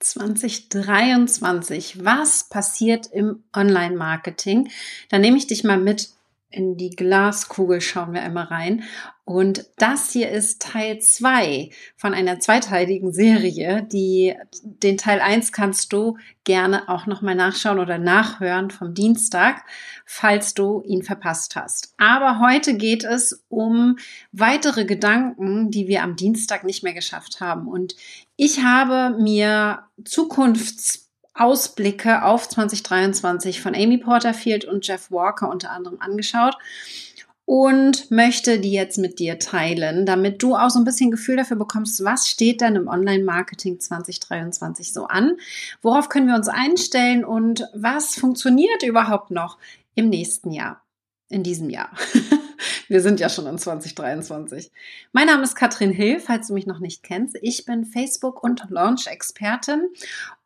2023. Was passiert im Online-Marketing? Da nehme ich dich mal mit in die Glaskugel, schauen wir einmal rein. Und das hier ist Teil zwei von einer zweiteiligen Serie. Die, den Teil eins kannst du gerne auch nochmal nachschauen oder nachhören vom Dienstag, falls du ihn verpasst hast. Aber heute geht es um weitere Gedanken, die wir am Dienstag nicht mehr geschafft haben. Und ich habe mir Zukunftsausblicke auf 2023 von Amy Porterfield und Jeff Walker unter anderem angeschaut und möchte die jetzt mit dir teilen, damit du auch so ein bisschen Gefühl dafür bekommst, was steht denn im Online-Marketing 2023 so an? Worauf können wir uns einstellen und was funktioniert überhaupt noch im nächsten Jahr, in diesem Jahr? Wir sind ja schon in 2023. Mein Name ist Katrin Hill, falls du mich noch nicht kennst. Ich bin Facebook- und Launch-Expertin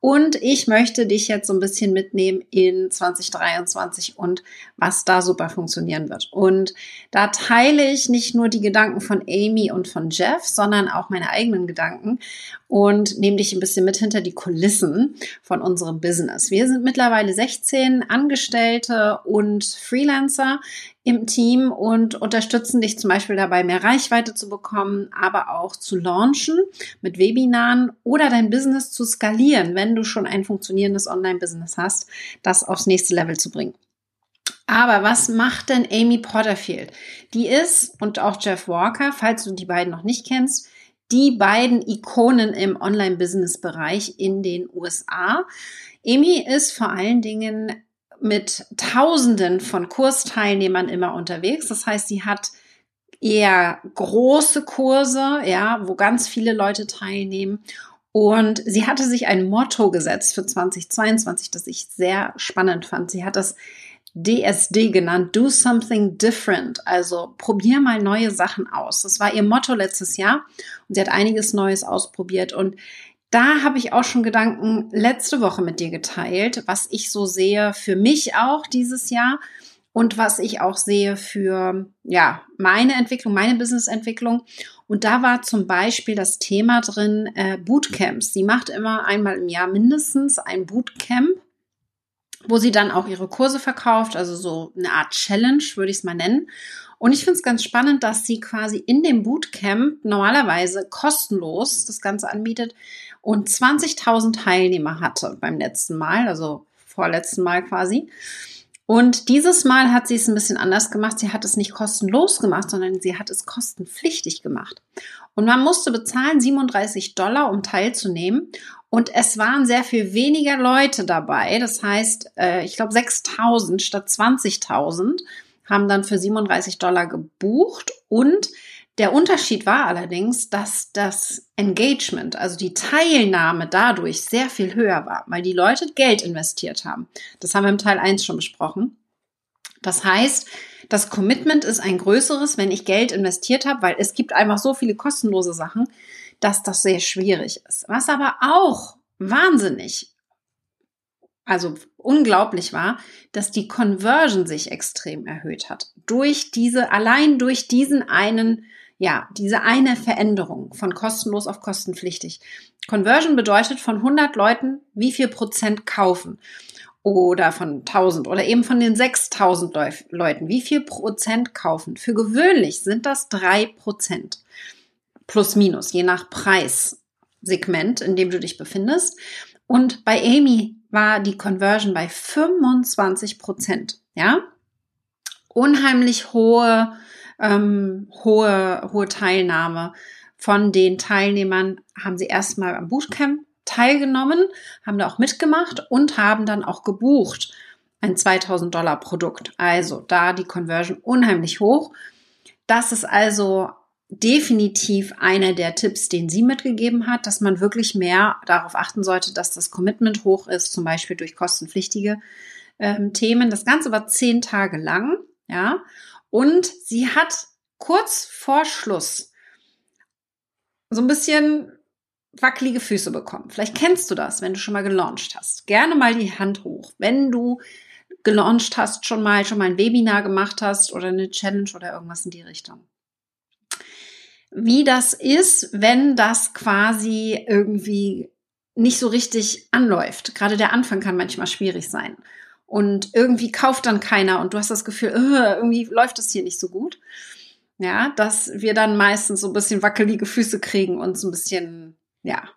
und ich möchte dich jetzt so ein bisschen mitnehmen in 2023 und was da super funktionieren wird. Und da teile ich nicht nur die Gedanken von Amy und von Jeff, sondern auch meine eigenen Gedanken und nehme dich ein bisschen mit hinter die Kulissen von unserem Business. Wir sind mittlerweile 16 Angestellte und Freelancer im Team und unterstützen dich zum Beispiel dabei, mehr Reichweite zu bekommen, aber auch zu launchen mit Webinaren oder dein Business zu skalieren, wenn du schon ein funktionierendes Online-Business hast, das aufs nächste Level zu bringen. Aber was macht denn Amy Porterfield? Die ist, und auch Jeff Walker, falls du die beiden noch nicht kennst, die beiden Ikonen im Online-Business-Bereich in den USA. Amy ist vor allen Dingen mit Tausenden von Kursteilnehmern immer unterwegs. Das heißt, sie hat eher große Kurse, ja, wo ganz viele Leute teilnehmen. Und sie hatte sich ein Motto gesetzt für 2022, das ich sehr spannend fand. Sie hat das DSD genannt, Do Something Different. Also probier mal neue Sachen aus. Das war ihr Motto letztes Jahr und sie hat einiges Neues ausprobiert. Und da habe ich auch schon Gedanken letzte Woche mit dir geteilt, was ich so sehe für mich auch dieses Jahr und was ich auch sehe für ja meine Entwicklung, meine Businessentwicklung. Und da war zum Beispiel das Thema drin äh, Bootcamps. Sie macht immer einmal im Jahr mindestens ein Bootcamp, wo sie dann auch ihre Kurse verkauft, also so eine Art Challenge würde ich es mal nennen. Und ich finde es ganz spannend, dass sie quasi in dem Bootcamp normalerweise kostenlos das Ganze anbietet und 20.000 Teilnehmer hatte beim letzten Mal, also vorletzten Mal quasi. Und dieses Mal hat sie es ein bisschen anders gemacht. Sie hat es nicht kostenlos gemacht, sondern sie hat es kostenpflichtig gemacht. Und man musste bezahlen 37 Dollar, um teilzunehmen. Und es waren sehr viel weniger Leute dabei. Das heißt, äh, ich glaube 6000 statt 20.000 haben dann für 37 Dollar gebucht und der Unterschied war allerdings, dass das Engagement, also die Teilnahme dadurch sehr viel höher war, weil die Leute Geld investiert haben. Das haben wir im Teil 1 schon besprochen. Das heißt, das Commitment ist ein größeres, wenn ich Geld investiert habe, weil es gibt einfach so viele kostenlose Sachen, dass das sehr schwierig ist. Was aber auch wahnsinnig, also unglaublich war, dass die Conversion sich extrem erhöht hat. Durch diese, allein durch diesen einen ja, diese eine Veränderung von kostenlos auf kostenpflichtig. Conversion bedeutet von 100 Leuten, wie viel Prozent kaufen oder von 1000 oder eben von den 6000 Leuten, wie viel Prozent kaufen. Für gewöhnlich sind das drei Prozent. Plus minus, je nach Preissegment, in dem du dich befindest. Und bei Amy war die Conversion bei 25 Prozent. Ja? Unheimlich hohe ähm, hohe, hohe Teilnahme. Von den Teilnehmern haben sie erstmal am Bootcamp teilgenommen, haben da auch mitgemacht und haben dann auch gebucht ein 2000 Dollar Produkt. Also da die Conversion unheimlich hoch. Das ist also definitiv einer der Tipps, den sie mitgegeben hat, dass man wirklich mehr darauf achten sollte, dass das Commitment hoch ist, zum Beispiel durch kostenpflichtige ähm, Themen. Das Ganze war zehn Tage lang, ja. Und sie hat kurz vor Schluss so ein bisschen wackelige Füße bekommen. Vielleicht kennst du das, wenn du schon mal gelauncht hast. Gerne mal die Hand hoch. Wenn du gelauncht hast, schon mal, schon mal ein Webinar gemacht hast oder eine Challenge oder irgendwas in die Richtung. Wie das ist, wenn das quasi irgendwie nicht so richtig anläuft. Gerade der Anfang kann manchmal schwierig sein. Und irgendwie kauft dann keiner und du hast das Gefühl, irgendwie läuft es hier nicht so gut. Ja, dass wir dann meistens so ein bisschen wackelige Füße kriegen und so ein bisschen, ja,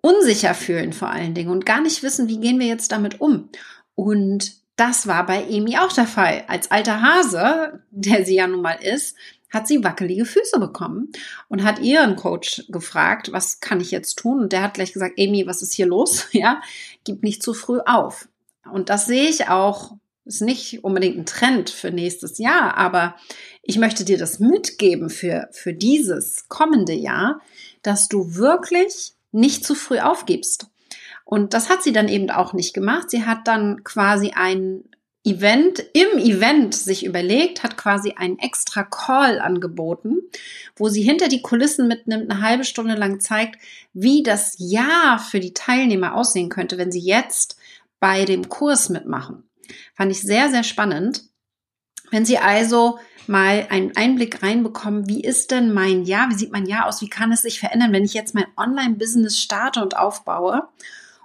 unsicher fühlen vor allen Dingen und gar nicht wissen, wie gehen wir jetzt damit um. Und das war bei Amy auch der Fall. Als alter Hase, der sie ja nun mal ist, hat sie wackelige Füße bekommen und hat ihren Coach gefragt, was kann ich jetzt tun? Und der hat gleich gesagt, Amy, was ist hier los? Ja, gib nicht zu früh auf. Und das sehe ich auch, ist nicht unbedingt ein Trend für nächstes Jahr, aber ich möchte dir das mitgeben für, für dieses kommende Jahr, dass du wirklich nicht zu früh aufgibst. Und das hat sie dann eben auch nicht gemacht. Sie hat dann quasi ein Event, im Event sich überlegt, hat quasi einen extra Call angeboten, wo sie hinter die Kulissen mitnimmt, eine halbe Stunde lang zeigt, wie das Jahr für die Teilnehmer aussehen könnte, wenn sie jetzt bei dem Kurs mitmachen. Fand ich sehr, sehr spannend. Wenn Sie also mal einen Einblick reinbekommen, wie ist denn mein Jahr, wie sieht mein Jahr aus, wie kann es sich verändern, wenn ich jetzt mein Online-Business starte und aufbaue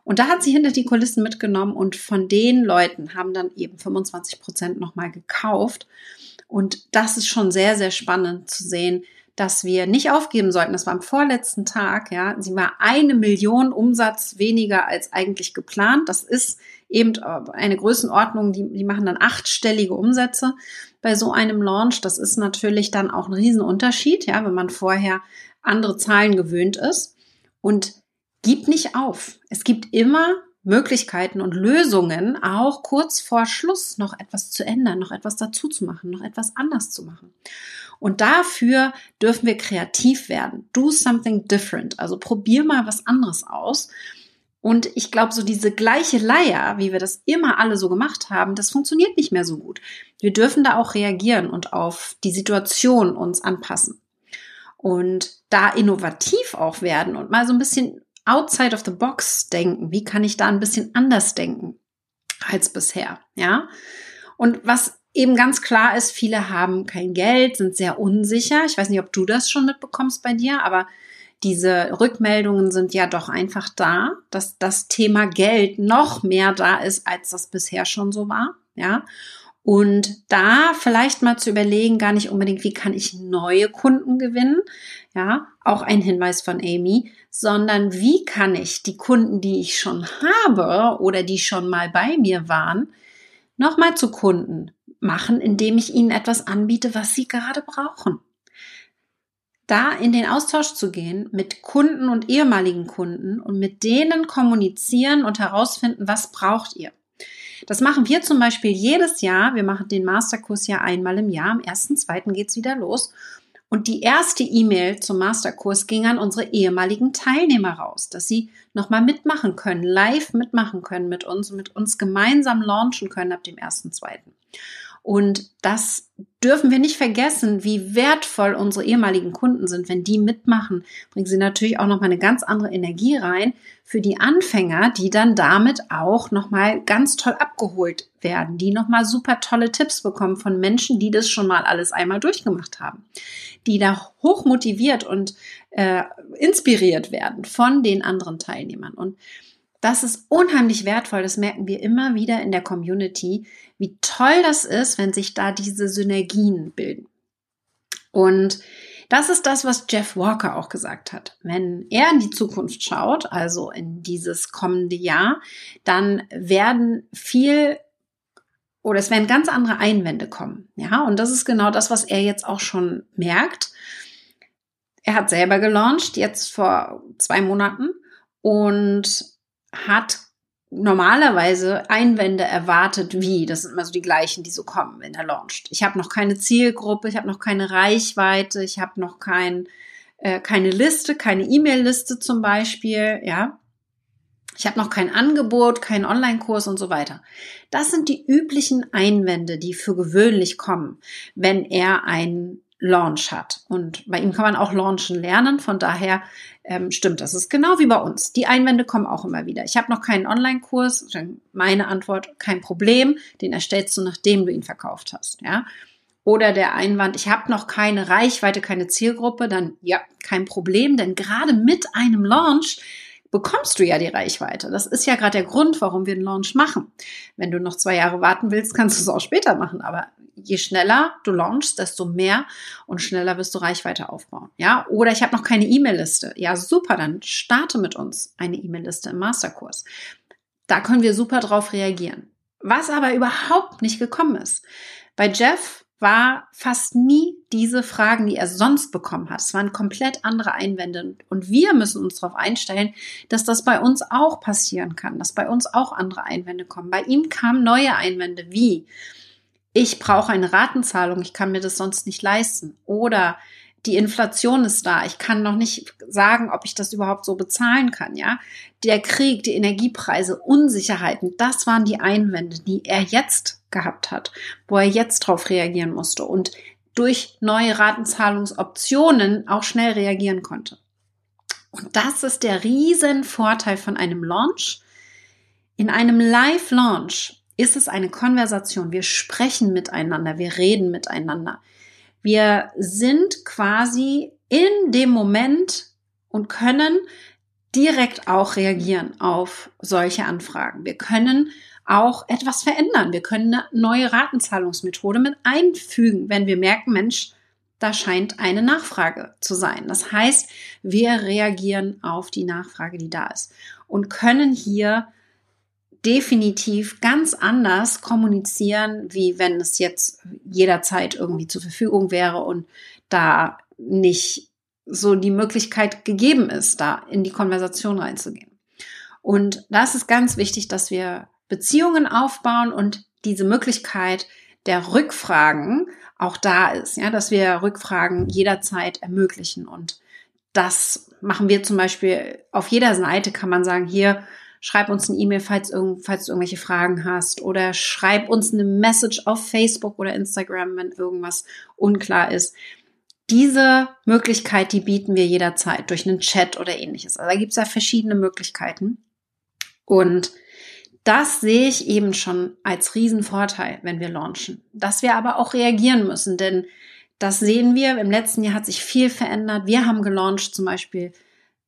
und da hat sie hinter die Kulissen mitgenommen und von den Leuten haben dann eben 25 Prozent nochmal gekauft. Und das ist schon sehr, sehr spannend zu sehen, dass wir nicht aufgeben sollten. Das war am vorletzten Tag, ja. Sie war eine Million Umsatz weniger als eigentlich geplant. Das ist eben eine Größenordnung, die, die machen dann achtstellige Umsätze bei so einem Launch. Das ist natürlich dann auch ein Riesenunterschied, ja, wenn man vorher andere Zahlen gewöhnt ist. Und gib nicht auf. Es gibt immer Möglichkeiten und Lösungen, auch kurz vor Schluss noch etwas zu ändern, noch etwas dazu zu machen, noch etwas anders zu machen. Und dafür dürfen wir kreativ werden. Do something different. Also probier mal was anderes aus. Und ich glaube, so diese gleiche Leier, wie wir das immer alle so gemacht haben, das funktioniert nicht mehr so gut. Wir dürfen da auch reagieren und auf die Situation uns anpassen. Und da innovativ auch werden und mal so ein bisschen outside of the box denken. Wie kann ich da ein bisschen anders denken als bisher? Ja. Und was eben ganz klar ist, viele haben kein Geld, sind sehr unsicher. Ich weiß nicht, ob du das schon mitbekommst bei dir, aber diese Rückmeldungen sind ja doch einfach da, dass das Thema Geld noch mehr da ist, als das bisher schon so war. Ja. Und da vielleicht mal zu überlegen, gar nicht unbedingt, wie kann ich neue Kunden gewinnen, ja, auch ein Hinweis von Amy, sondern wie kann ich die Kunden, die ich schon habe oder die schon mal bei mir waren, nochmal zu Kunden machen, indem ich ihnen etwas anbiete, was sie gerade brauchen. Da in den Austausch zu gehen mit Kunden und ehemaligen Kunden und mit denen kommunizieren und herausfinden, was braucht ihr. Das machen wir zum Beispiel jedes Jahr. Wir machen den Masterkurs ja einmal im Jahr. Am 1.2. geht's wieder los. Und die erste E-Mail zum Masterkurs ging an unsere ehemaligen Teilnehmer raus, dass sie nochmal mitmachen können, live mitmachen können mit uns und mit uns gemeinsam launchen können ab dem 1.2. Und das dürfen wir nicht vergessen, wie wertvoll unsere ehemaligen Kunden sind. Wenn die mitmachen, bringen sie natürlich auch nochmal eine ganz andere Energie rein für die Anfänger, die dann damit auch nochmal ganz toll abgeholt werden, die nochmal super tolle Tipps bekommen von Menschen, die das schon mal alles einmal durchgemacht haben, die da hoch motiviert und äh, inspiriert werden von den anderen Teilnehmern. Und das ist unheimlich wertvoll. Das merken wir immer wieder in der Community, wie toll das ist, wenn sich da diese Synergien bilden. Und das ist das, was Jeff Walker auch gesagt hat. Wenn er in die Zukunft schaut, also in dieses kommende Jahr, dann werden viel oder es werden ganz andere Einwände kommen. Ja, und das ist genau das, was er jetzt auch schon merkt. Er hat selber gelauncht, jetzt vor zwei Monaten und hat normalerweise Einwände erwartet, wie, das sind immer so die gleichen, die so kommen, wenn er launcht. Ich habe noch keine Zielgruppe, ich habe noch keine Reichweite, ich habe noch kein, äh, keine Liste, keine E-Mail-Liste zum Beispiel, ja. Ich habe noch kein Angebot, keinen Online-Kurs und so weiter. Das sind die üblichen Einwände, die für gewöhnlich kommen, wenn er ein Launch hat. Und bei ihm kann man auch launchen lernen. Von daher ähm, stimmt das. ist genau wie bei uns. Die Einwände kommen auch immer wieder. Ich habe noch keinen Online-Kurs. Meine Antwort, kein Problem. Den erstellst du, nachdem du ihn verkauft hast. Ja. Oder der Einwand, ich habe noch keine Reichweite, keine Zielgruppe, dann ja, kein Problem, denn gerade mit einem Launch bekommst du ja die Reichweite. Das ist ja gerade der Grund, warum wir einen Launch machen. Wenn du noch zwei Jahre warten willst, kannst du es auch später machen. Aber je schneller du launchst, desto mehr und schneller wirst du Reichweite aufbauen. Ja, oder ich habe noch keine E-Mail-Liste. Ja, super, dann starte mit uns eine E-Mail-Liste im Masterkurs. Da können wir super drauf reagieren. Was aber überhaupt nicht gekommen ist. Bei Jeff war fast nie diese Fragen, die er sonst bekommen hat. Es waren komplett andere Einwände. Und wir müssen uns darauf einstellen, dass das bei uns auch passieren kann, dass bei uns auch andere Einwände kommen. Bei ihm kamen neue Einwände wie, ich brauche eine Ratenzahlung, ich kann mir das sonst nicht leisten. Oder die Inflation ist da. Ich kann noch nicht sagen, ob ich das überhaupt so bezahlen kann, ja. Der Krieg, die Energiepreise, Unsicherheiten, das waren die Einwände, die er jetzt gehabt hat, wo er jetzt drauf reagieren musste und durch neue Ratenzahlungsoptionen auch schnell reagieren konnte. Und das ist der riesen Vorteil von einem Launch. In einem Live-Launch ist es eine Konversation. Wir sprechen miteinander, wir reden miteinander. Wir sind quasi in dem Moment und können direkt auch reagieren auf solche Anfragen. Wir können auch etwas verändern. Wir können eine neue Ratenzahlungsmethode mit einfügen, wenn wir merken, Mensch, da scheint eine Nachfrage zu sein. Das heißt, wir reagieren auf die Nachfrage, die da ist und können hier definitiv ganz anders kommunizieren, wie wenn es jetzt jederzeit irgendwie zur Verfügung wäre und da nicht so die Möglichkeit gegeben ist, da in die Konversation reinzugehen. Und das ist ganz wichtig, dass wir Beziehungen aufbauen und diese Möglichkeit der Rückfragen auch da ist, ja, dass wir Rückfragen jederzeit ermöglichen. Und das machen wir zum Beispiel auf jeder Seite kann man sagen, hier, schreib uns eine E-Mail, falls, falls du irgendwelche Fragen hast oder schreib uns eine Message auf Facebook oder Instagram, wenn irgendwas unklar ist. Diese Möglichkeit, die bieten wir jederzeit durch einen Chat oder ähnliches. Also da gibt es ja verschiedene Möglichkeiten. Und das sehe ich eben schon als Riesenvorteil, wenn wir launchen. Dass wir aber auch reagieren müssen, denn das sehen wir. Im letzten Jahr hat sich viel verändert. Wir haben gelauncht zum Beispiel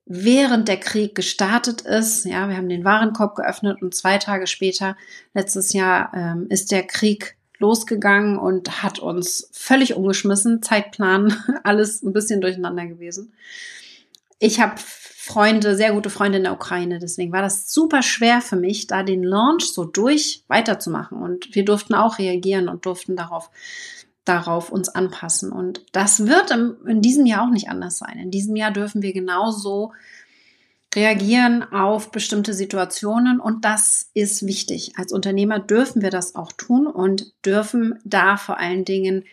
während der Krieg gestartet ist. Ja, wir haben den Warenkorb geöffnet und zwei Tage später, letztes Jahr, ähm, ist der Krieg losgegangen und hat uns völlig umgeschmissen. Zeitplan, alles ein bisschen durcheinander gewesen. Ich habe Freunde, sehr gute Freunde in der Ukraine. Deswegen war das super schwer für mich, da den Launch so durch weiterzumachen. Und wir durften auch reagieren und durften darauf, darauf uns anpassen. Und das wird in diesem Jahr auch nicht anders sein. In diesem Jahr dürfen wir genauso reagieren auf bestimmte Situationen und das ist wichtig. Als Unternehmer dürfen wir das auch tun und dürfen da vor allen Dingen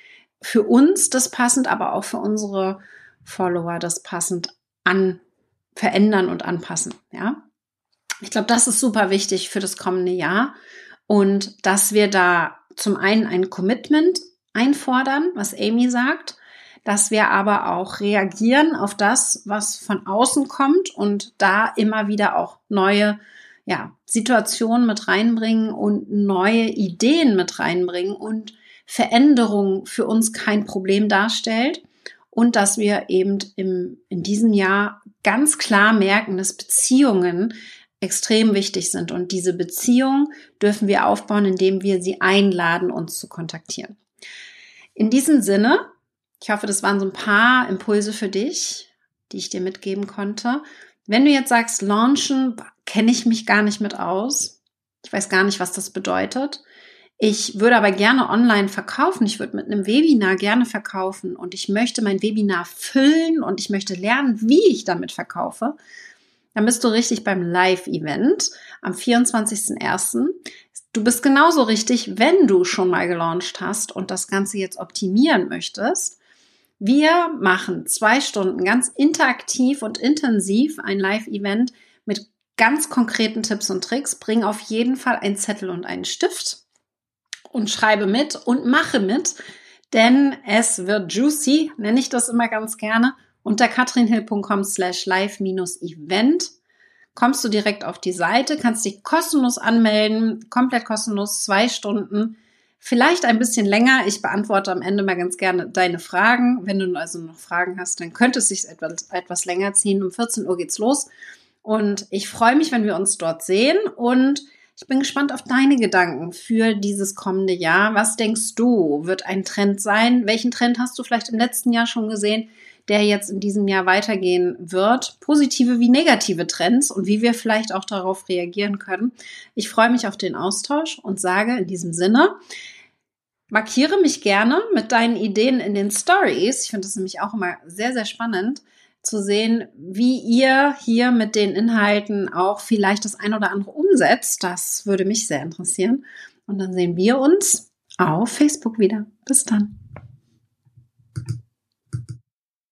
für uns das passend, aber auch für unsere Follower das passend an verändern und anpassen. Ja, ich glaube, das ist super wichtig für das kommende Jahr und dass wir da zum einen ein Commitment einfordern, was Amy sagt, dass wir aber auch reagieren auf das, was von außen kommt und da immer wieder auch neue ja, Situationen mit reinbringen und neue Ideen mit reinbringen und Veränderung für uns kein Problem darstellt und dass wir eben im, in diesem Jahr ganz klar merken, dass Beziehungen extrem wichtig sind. Und diese Beziehung dürfen wir aufbauen, indem wir sie einladen, uns zu kontaktieren. In diesem Sinne, ich hoffe, das waren so ein paar Impulse für dich, die ich dir mitgeben konnte. Wenn du jetzt sagst, launchen, kenne ich mich gar nicht mit aus. Ich weiß gar nicht, was das bedeutet. Ich würde aber gerne online verkaufen. Ich würde mit einem Webinar gerne verkaufen und ich möchte mein Webinar füllen und ich möchte lernen, wie ich damit verkaufe. Dann bist du richtig beim Live-Event am 24.01. Du bist genauso richtig, wenn du schon mal gelauncht hast und das Ganze jetzt optimieren möchtest. Wir machen zwei Stunden ganz interaktiv und intensiv ein Live-Event mit ganz konkreten Tipps und Tricks. Bring auf jeden Fall einen Zettel und einen Stift und schreibe mit und mache mit, denn es wird juicy, nenne ich das immer ganz gerne. Unter katrinhill.com slash live-event kommst du direkt auf die Seite, kannst dich kostenlos anmelden, komplett kostenlos, zwei Stunden, vielleicht ein bisschen länger. Ich beantworte am Ende mal ganz gerne deine Fragen. Wenn du also noch Fragen hast, dann könnte es sich etwas, etwas länger ziehen. Um 14 Uhr geht's los. Und ich freue mich, wenn wir uns dort sehen und ich bin gespannt auf deine Gedanken für dieses kommende Jahr. Was denkst du, wird ein Trend sein? Welchen Trend hast du vielleicht im letzten Jahr schon gesehen, der jetzt in diesem Jahr weitergehen wird? Positive wie negative Trends und wie wir vielleicht auch darauf reagieren können. Ich freue mich auf den Austausch und sage in diesem Sinne, markiere mich gerne mit deinen Ideen in den Stories. Ich finde das nämlich auch immer sehr, sehr spannend zu sehen, wie ihr hier mit den Inhalten auch vielleicht das ein oder andere umsetzt. Das würde mich sehr interessieren. Und dann sehen wir uns auf Facebook wieder. Bis dann.